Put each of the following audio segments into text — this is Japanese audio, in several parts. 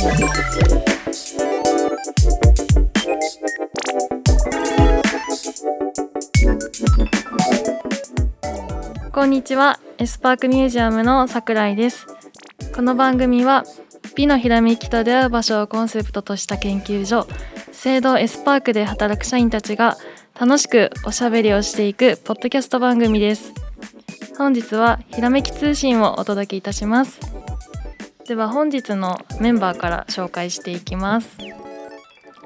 こんにちは。エスパークミュージアムの桜井です。この番組は美のひらめきと出会う場所をコンセプトとした研究所聖堂エスパークで働く社員たちが楽しくおしゃべりをしていくポッドキャスト番組です。本日はひらめき通信をお届けいたします。では本日のメンバーから紹介していきます。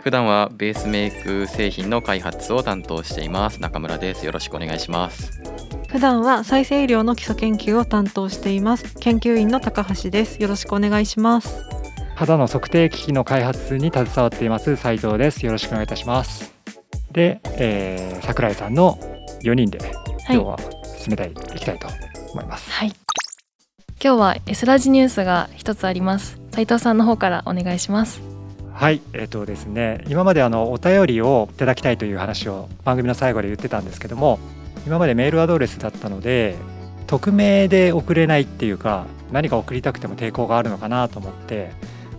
普段はベースメイク製品の開発を担当しています。中村です。よろしくお願いします。普段は再生医療の基礎研究を担当しています。研究員の高橋です。よろしくお願いします。肌の測定機器の開発に携わっています。斉藤です。よろしくお願いいたします。で、えー、桜井さんの4人で今日は進めたい、い、きたいと思います。はい今日は S ラジニュースが一つあります。斉藤さんの方からお願いします。はいえっ、ー、とですね今まであのお便りをいただきたいという話を番組の最後で言ってたんですけども今までメールアドレスだったので匿名で送れないっていうか何か送りたくても抵抗があるのかなと思って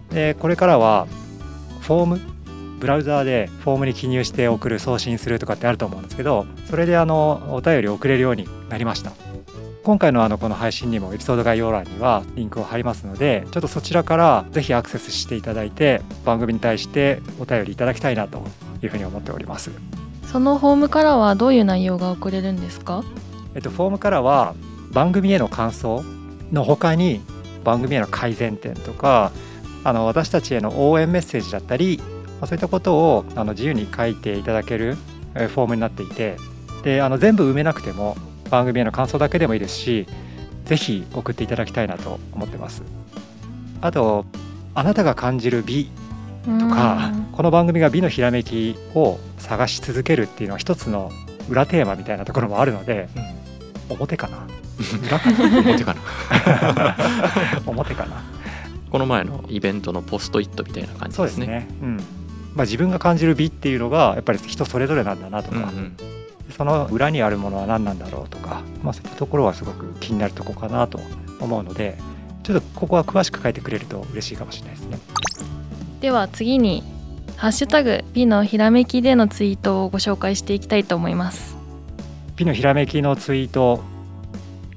でこれからはフォームブラウザーでフォームに記入して送る送信するとかってあると思うんですけどそれであのお便り送れるようになりました。今回のあのこの配信にもエピソード概要欄にはリンクを貼りますのでちょっとそちらからぜひアクセスしていただいて番組に対してお便りいただきたいなというふうに思っております。そのフォームからはどういう内容が送れるんですか？えっとフォームからは番組への感想の他に番組への改善点とかあの私たちへの応援メッセージだったり、まあ、そういったことをあの自由に書いていただけるフォームになっていてであの全部埋めなくても番組への感想だけでもいいですしぜひ送っていただきたいなと思ってます。あとあなたが感じる美とかこの番組が美のひらめきを探し続けるっていうのは一つの裏テーマみたいなところもあるので、うん、表かな？裏かな？表かな？表かな？この前のイベントのポストイットみたいな感じですね。すね。うん。まあ、自分が感じる美っていうのがやっぱり人それぞれなんだなとか、うんうん、その裏にあるものは何なんだろうとか、まあ、そういったところはすごく気になるとこかなと思うのでちょっとここは詳しく書いてくれると嬉しいかもしれないですね。では次にハッシュタグ美のひらめきでのツイートをご紹介していきたいと思います。美のひらめきのツイート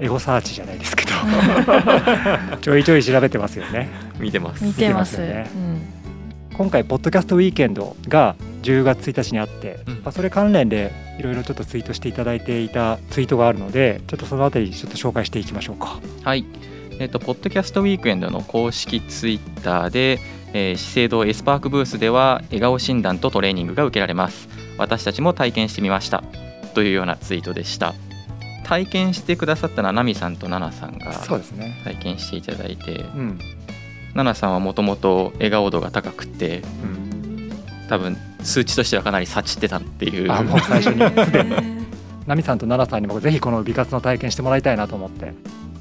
エゴサーチじゃないですけど。ちょいちょい調べてますよね。見てます。見てます。ね、うん、今回ポッドキャストウィーケンドが10月1日にあって、うん、まあ、それ関連でいろいろちょっとツイートしていただいていたツイートがあるのでちょっとそのあたりちょっと紹介していきましょうか。はい。えっ、ー、とポッドキャストウィークエンドの公式ツイッターでえー、資生堂エスパークブースでは笑顔診断とトレーニングが受けられます。私たちも体験してみました。というようなツイートでした。体験してくださったのはナミさんとナナさんが体験していただいて、ねうん、ナナさんはもともと笑顔度が高くて、うん、多分数値としてはかなり察知ってたっていう。あもう最初に。すでにナミさんとナナさんにもぜひこの美活の体験してもらいたいなと思って。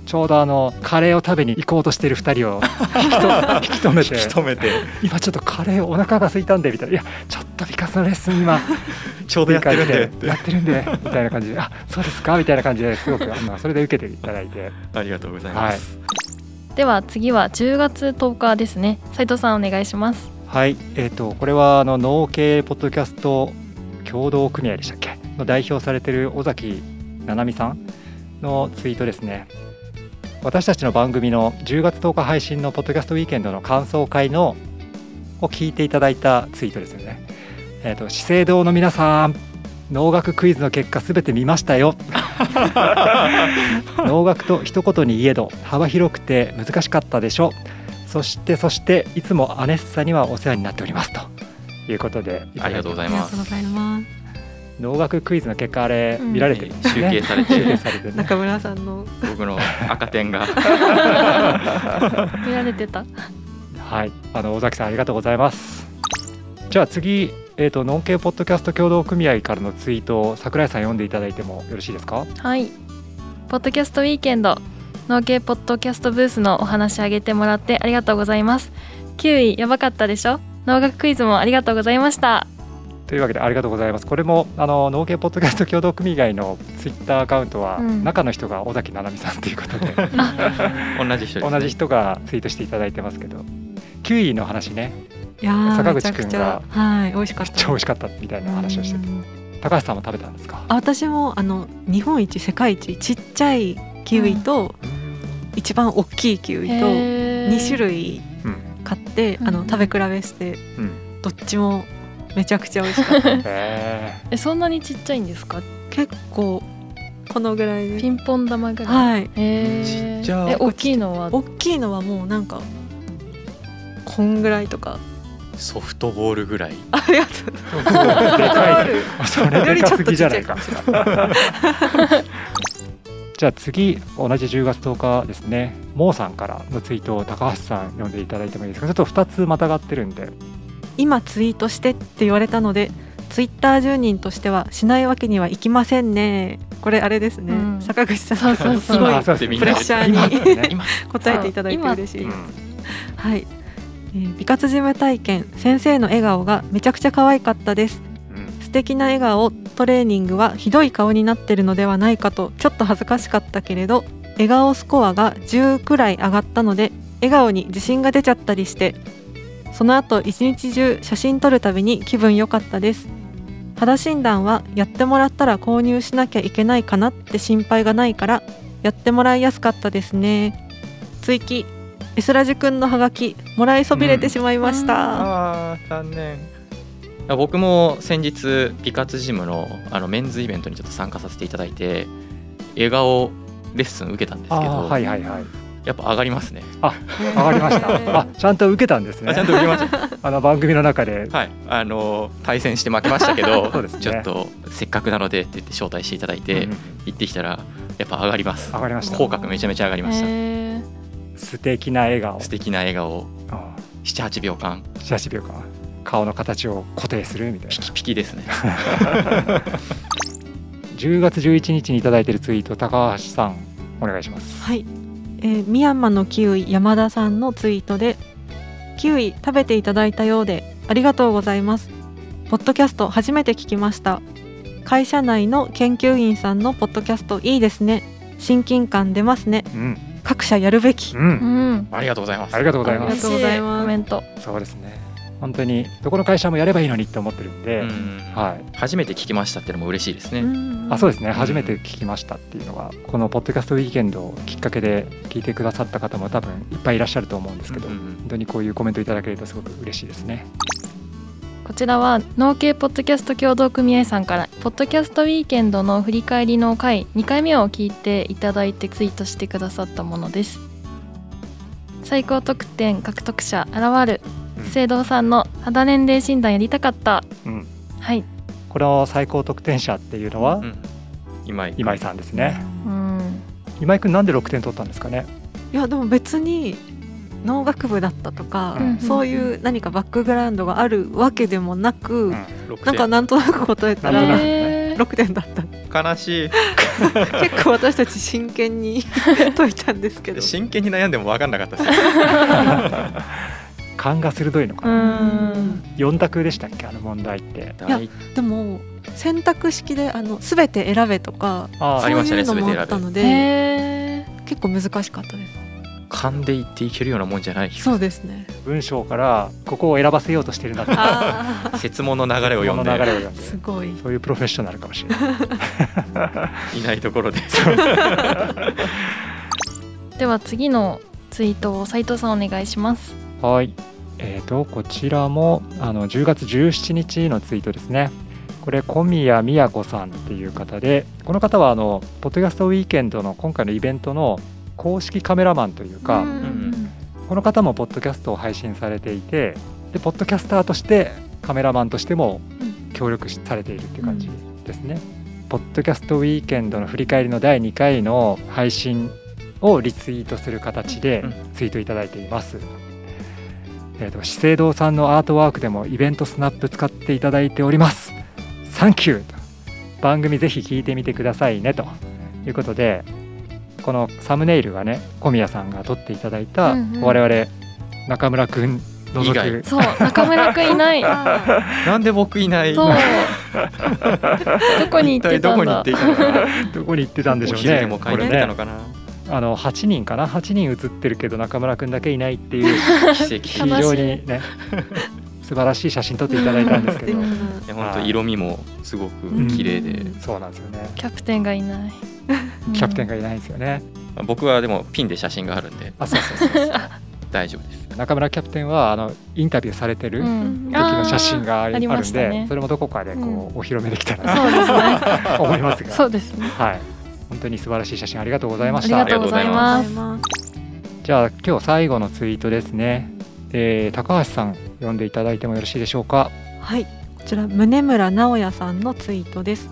ちょうどあのカレーを食べに行こうとしてる2人を 引き止めて。引き止めて。今ちょっとカレーお腹が空いたんでみたいな。いやちょっと美活のレッスン今。ちょうどやってるんで。やってるんでみたいな感じで。あそうですかみたいな感じで。すごくまあそれで受けていただいて。ありがとうございます、はい、では次は10月10日ですね。斉藤さんお願いしますはいえっ、ー、とこれはあの農系ポッドキャスト共同組合でしたっけ？の代表されてる尾崎七海さんのツイートですね。私たちの番組の10月10日配信のポッドキャストウィーケンドの感想会のを聞いていただいたツイートですよね。えっ、ー、と資生堂の皆さん農学クイズの結果すべて見ましたよ。農学と一言に言えど幅広くて難しかったでしょそしてそしていつもアネッサにはお世話になっておりますと。いうことでありがとうございます。農学クイズの結果あれ見られてる、ね、集計されてね、中村さんの僕の赤点が。見られてた。はい。あの尾崎さんありがとうございます。じゃあ次えーと、ノンケポッドキャスト協同組合からのツイートを桜井さん読んでいただいてもよろしいですか？はい。ポッドキャストウィーケンド農系ポッドキャストブースのお話あげてもらってありがとうございます。9位やばかったでしょ？農学クイズもありがとうございました。というわけでありがとうございます。これもあの農系ポッドキャスト協同組以外のツイッターアカウントは、うん、中の人が尾崎七海さんということで。同じ人、ね、同じ人がツイートしていただいてますけど、キウイの話ね。いやー坂口くんがゃはい美味しかった。めっちゃ美味しかったみたいな話をしてて。うん。高橋さんも食べたんですか？あ私もあの日本一世界一ちっちゃいキウイと、一番大きいキウイとへー。2種類うん。買って、あのうん食べ比べしてうん。どっちもめちゃくちゃ美味しかった。へえそんなにちっちゃいんですか？結構このぐらいで。ピンポン玉ぐらい、はい。へちーっちゃえ大きいのは？大きいのはもうなんかこんぐらいとか。ソフトボールぐらい。ありがとう。ー でかい。それよりちょっとでかすぎじゃないかもしれない じゃあ次同じ10月10日ですね。モーさんからのツイートを高橋さん読んでいただいてもいいですか？ちょっと2つまたがってるんで。今ツイートしてって言われたのでツイッター住人としてはしないわけにはいきませんね。これあれですね、うん。坂口さん。そうそうそう。すごいプレッシャーにね。今。答えていただいて嬉しい。うんですはい、えー美活事務体験先生の笑顔がめちゃくちゃ可愛かったです。うん。素敵な笑顔トレーニングはひどい顔になってるのではないかとちょっと恥ずかしかったけれど笑顔スコアが10くらい上がったので笑顔に自信が出ちゃったりしてその後一日中写真撮るたびに気分良かったです。肌診断はやってもらったら購入しなきゃいけないかなって心配がないからやってもらいやすかったですね。追記エスラジくんのハガキもらいそびれてしまいました、あ残念。僕も先日美活ジムのあのメンズイベントにちょっと参加させていただいて笑顔レッスン受けたんですけあど、ーはいはいはい。やっぱ上がりますね。上がりました。あちゃんと受けたんですね。あちゃんと受けました。あの番組の中で。はい。あの対戦して負けましたけど そうですね。ちょっとせっかくなのでって言って招待していただいて、うん行ってきたらやっぱ上がります。上がりました。口角めちゃめちゃ上がりました。へ素敵な笑顔。素敵な笑顔。あ78秒間。ー78秒間顔の形を固定するみたいな。ピキピキですね。10月11日にいただいているツイート高橋さんお願いします。はい、えー、ミヤンマのキウイ山田さんのツイートでキウイ食べていただいたようでありがとうございます。ポッドキャスト初めて聞きました。会社内の研究員さんのポッドキャストいいですね。親近感出ますね。うん。各社やるべき。うーうん。んありがとうございます。ありがとうございます。ありがとうございます。嬉しコメント。そうですね本当にどこの会社もやればいいのにって思ってるんで、うんはい。初めて聞きましたっていうのも嬉しいですね、あそうですね、ん初めて聞きましたっていうのはこのポッドキャストウィーケンドをきっかけで聞いてくださった方も多分いっぱいいらっしゃると思うんですけど、うんうん本当にこういうコメントいただけるとすごく嬉しいですね。こちらは農系ポッドキャスト協同組合さんからポッドキャストウィーケンドの振り返りの回2回目を聞いていただいてツイートしてくださったものです。最高得点獲得者現る。うん資生堂さんの肌年齢診断やりたかった。うん。はい。この最高得点者っていうのは？うん。今井今井さんですね、うん。今井くんなんで6点取ったんですかね？いやでも別に農学部だったとか、うんそういう何かバックグラウンドがあるわけでもなく、うん。6なんかなんとなく答えたらくねへー。6点だった。悲しい。結構私たち真剣に 解いたんですけど。真剣に悩んでも分かんなかったです勘が鋭いのかうな、ん。4択でしたっけ？あの問題って。いやでも選択式であの全て選べとかあそうありましたねいうのもあったのでへ結構難しかったです。勘で言っていけるようなもんじゃないそうですね。文章からここを選ばせようとしてるんだっ 説問の流れを読んで。すごい。そういうプロフェッショナルかもしれない。いないところで。では次のツイートを斉藤さんお願いします。はい。えー、とこちらもあの10月17日のツイートですね。これ小宮宮子さんっていう方でこの方はあのポッドキャストウィーケンドの今回のイベントの公式カメラマンというか、うんんこの方もポッドキャストを配信されていてでポッドキャスターとしてカメラマンとしても協力しされているっていう感じですね。ポッドキャストウィーケンドの振り返りの第2回の配信をリツイートする形でうんツイートいただいています。えー、と資生堂さんのアートワークでもイベントスナップ使っていただいております。サンキューと。番組ぜひ聞いてみてくださいねと。いうことでこのサムネイルがね小宮さんが撮っていただいたうんうん。我々中村くん除以外。くそう中村くんいない。あ なんで僕いない？そう。どこに行って一体どこに行ったんだ？どこに行ってたんでしょうねお昼でも買いに行ったのこかな、あの8人かな？8人写ってるけど中村くんだけいないっていう 奇跡。非常にね素晴らしい写真撮っていただいたんですけど。うん本当色味もすごく綺麗で、そうなんですよね。キャプテンがいない。キャプテンが。がいないんですよね。僕はでもピンで写真があるんで。あそうそうそう 大丈夫です。中村キャプテンはあのインタビューされてるうん。時の写真がある,、んで、ね。それもどこかでこう、お披露目できたらそうですね。なと思いますが。そうですね。はい本当に素晴らしい写真ありがとうございましたありがとうございます。じゃあ今日最後のツイートですね、えー高橋さん読んでいただいてもよろしいでしょうか？はい、こちら宗村直也さんのツイートです。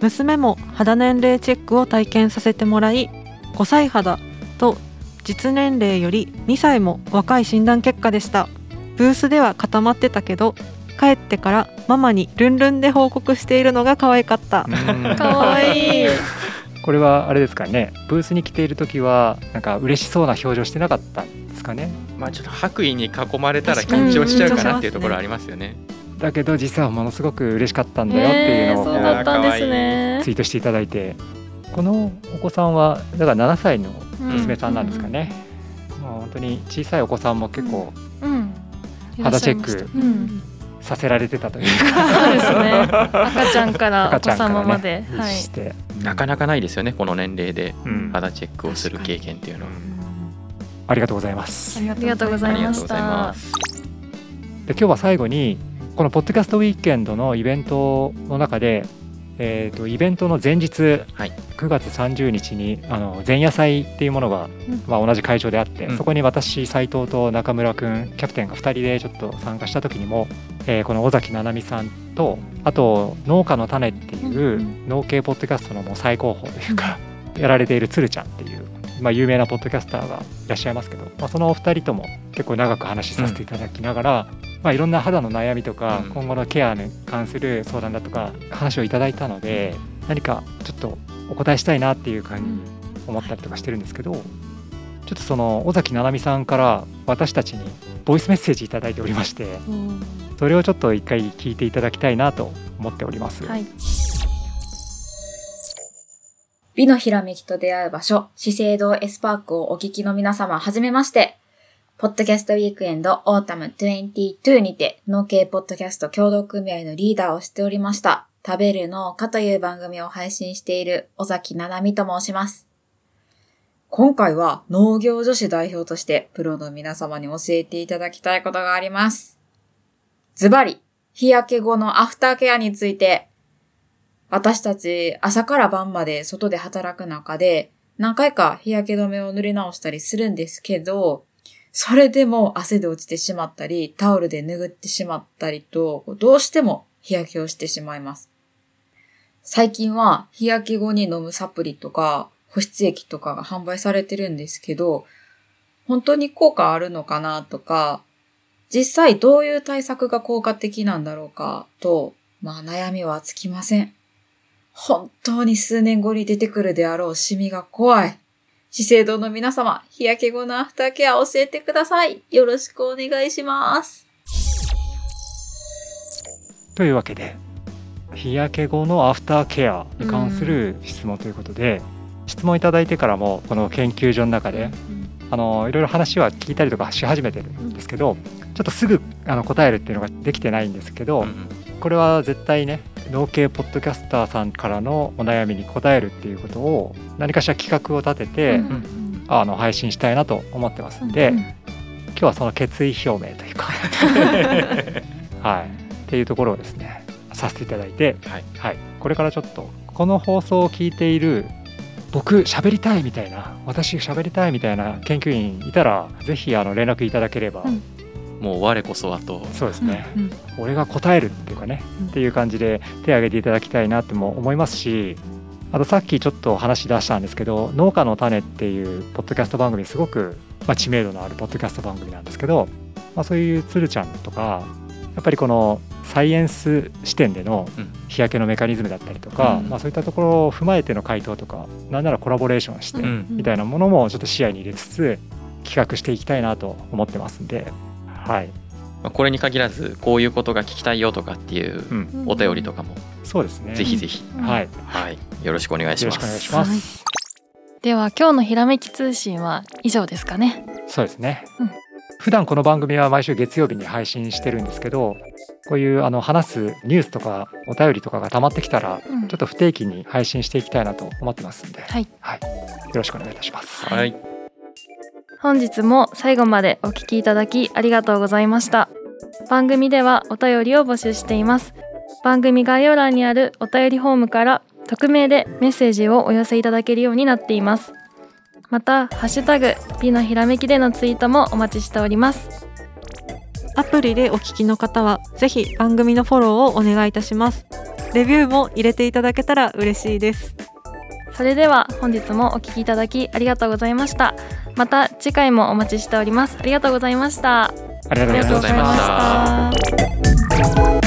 娘も肌年齢チェックを体験させてもらい、5歳肌と実年齢より2歳も若い診断結果でした。ブースでは固まってたけど、帰ってからママにルンルンで報告しているのが可愛かった。かわいい。これはあれですかね。ブースに来ている時はなんか嬉しそうな表情してなかったんですかね。まあちょっと白衣に囲まれたら緊張しちゃうかなっていうところありますよね。だけど実はものすごく嬉しかったんだよっていうのをそうだったんですね。ツ。イートしていただいて。このお子さんはだから7歳の娘さんなんですかね、もう本当に小さいお子さんも結構うん。肌チェックさせられてたというそうですね。赤ちゃんからお赤ち子様まで。はい。して、なかなかないですよねこの年齢でうん肌チェックをする経験っていうのはありがとうございますありがとうございましありがとうございまた。すで今日は最後にこのポッドキャストウィークエンドのイベントの中で、えー、とイベントの前日、はい。9月30日にあの前夜祭っていうものが、まあ、同じ会場であって、うん。そこに私斉藤と中村くんキャプテンが2人でちょっと参加した時にも、えーこの尾崎七海さんとあと「農家の種」っていううん農系ポッドキャストのもう最高峰というか、やられているつるちゃんっていう、まあ、有名なポッドキャスターがいらっしゃいますけど、まあ、そのお二人とも結構長く話しさせていただきながら、まあ、いろんな肌の悩みとか、うん今後のケアに関する相談だとか話をいただいたので何かちょっとお答えしたいなっていう感じに思ったりとかしてるんですけど、ちょっとその尾崎七海さんから私たちにボイスメッセージいただいておりましてそれをちょっと一回聞いていただきたいなと思っております。はい。美のひらめきと出会う場所、資生堂エスパークをお聞きの皆様、はじめまして。ポッドキャストウィークエンドオータム22にて、農系ポッドキャスト協同組合のリーダーをしておりました、食べる農家という番組を配信している尾崎七海と申します。今回は農業女子代表としてプロの皆様に教えていただきたいことがあります。ズバリ、日焼け後のアフターケアについて私たち朝から晩まで外で働く中で何回か日焼け止めを塗り直したりするんですけど、それでも汗で落ちてしまったり、タオルで拭ってしまったりと、どうしても日焼けをしてしまいます。最近は日焼け後に飲むサプリとか保湿液とかが販売されてるんですけど、本当に効果あるのかなとか、実際どういう対策が効果的なんだろうかと、まあ悩みは尽きません。本当に数年後に出てくるであろうシミが怖い。資生堂の皆様、日焼け後のアフターケア教えてください。よろしくお願いします。というわけで日焼け後のアフターケアに関する質問ということで、質問いただいてからもこの研究所の中で、あのいろいろ話は聞いたりとかし始めてるんですけど、ちょっとすぐあの答えるっていうのができてないんですけど、うんこれは絶対ね農系ポッドキャスターさんからのお悩みに答えるっていうことを何かしら企画を立てて、うんあの配信したいなと思ってますんで、うん今日はその決意表明というか。はい。っていうところをですねさせていただいて、はい。はい、これからちょっとこの放送を聞いている僕喋りたいみたいな私喋りたいみたいな研究員いたらぜひあの連絡いただければ、うんもう我こそはと。そうですね、うん俺が答えるっていうかね、うん。っていう感じで手を挙げていただきたいなっても思いますしあとさっきちょっと話し出したんですけど「農家の種」っていうポッドキャスト番組すごく、まあ、知名度のあるポッドキャスト番組なんですけど、まあ、そういうつるちゃんとかやっぱりこのサイエンス視点でのうん。日焼けのメカニズムだったりとか、うん。まあ、そういったところを踏まえての回答とかなんならコラボレーションして、うん。みたいなものもちょっと視野に入れつつ企画していきたいなと思ってますんで、はい、まあこれに限らずこういうことが聞きたいよとかっていううん、お便りとかもそうですね。ぜひぜひ、うん。はい、はい、よろしくお願いしよろしくお願います。します。では今日のひらめき通信は以上ですかね。そうですね、うん。普段この番組は毎週月曜日に配信してるんですけどこういうあの話すニュースとかお便りとかが溜まってきたらうん。ちょっと不定期に配信していきたいなと思ってますんで、はい。よろしくお願いいたします。はい本日も最後までお聞きいただきありがとうございました。番組ではお便りを募集しています。番組概要欄にあるお便りフォームから匿名でメッセージをお寄せいただけるようになっています。またハッシュタグ美のひらめきでのツイートもお待ちしております。アプリでお聞きの方はぜひ番組のフォローをお願いいたします。レビューも入れていただけたら嬉しいです。それでは本日もお聞きいただきありがとうございました。また次回もお待ちしております。ありがとうございました。ありがとうございました。ありがとうございました。ありがとうございました